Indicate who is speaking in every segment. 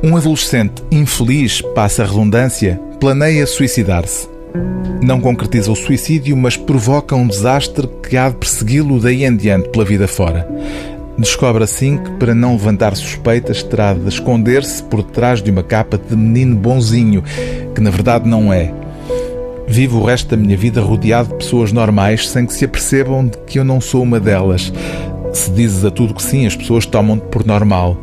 Speaker 1: Um adolescente infeliz, passa a redundância, planeia suicidar-se. Não concretiza o suicídio, mas provoca um desastre que há de persegui-lo daí em diante pela vida fora. Descobre assim que, para não levantar suspeitas, terá de esconder-se por detrás de uma capa de menino bonzinho, que na verdade não é. Vivo o resto da minha vida rodeado de pessoas normais sem que se apercebam de que eu não sou uma delas. Se dizes a tudo que sim, as pessoas tomam-te por normal.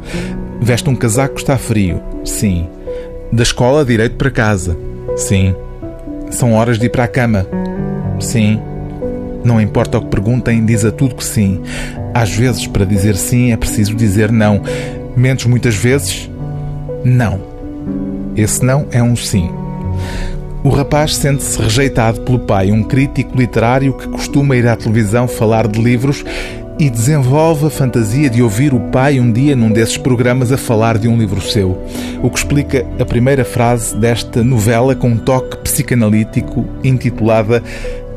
Speaker 1: Veste um casaco, está frio. Sim. Da escola, direito para casa. Sim. São horas de ir para a cama. Sim. Não importa o que perguntem, diz a tudo que sim. Às vezes, para dizer sim, é preciso dizer não. Menos muitas vezes, não. Esse não é um sim. O rapaz sente-se rejeitado pelo pai, um crítico literário que costuma ir à televisão falar de livros e desenvolve a fantasia de ouvir o pai um dia num desses programas a falar de um livro seu, o que explica a primeira frase desta novela com um toque psicanalítico intitulada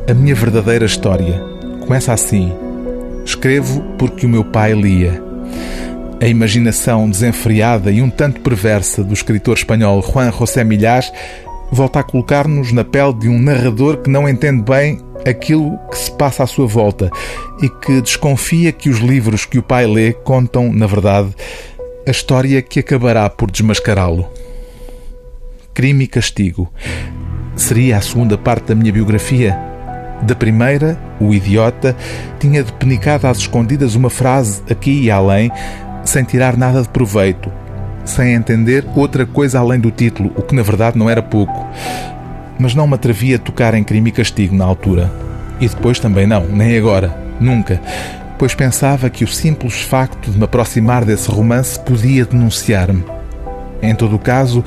Speaker 1: A Minha Verdadeira História. Começa assim: Escrevo porque o meu pai lia. A imaginação desenfreada e um tanto perversa do escritor espanhol Juan José Millás volta a colocar-nos na pele de um narrador que não entende bem aquilo que se passa à sua volta e que desconfia que os livros que o pai lê contam, na verdade, a história que acabará por desmascará-lo. Crime e Castigo seria a segunda parte da minha biografia. Da primeira, o idiota tinha depenicado às escondidas uma frase aqui e além, sem tirar nada de proveito, sem entender outra coisa além do título, o que na verdade não era pouco mas não me atrevia a tocar em crime e castigo na altura. E depois também não, nem agora, nunca, pois pensava que o simples facto de me aproximar desse romance podia denunciar-me. Em todo o caso,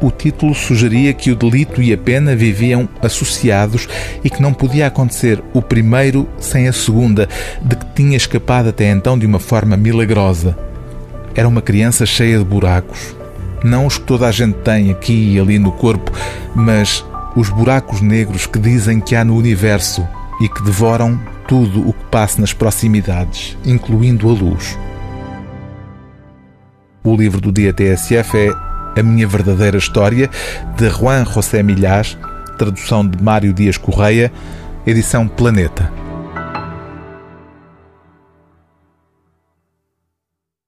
Speaker 1: o título sugeria que o delito e a pena viviam associados e que não podia acontecer o primeiro sem a segunda, de que tinha escapado até então de uma forma milagrosa. Era uma criança cheia de buracos. Não os que toda a gente tem aqui e ali no corpo, mas os buracos negros que dizem que há no universo e que devoram tudo o que passa nas proximidades, incluindo a luz. O livro do dia TSF é A Minha Verdadeira História, de Juan José Milhás, tradução de Mário Dias Correia, edição Planeta.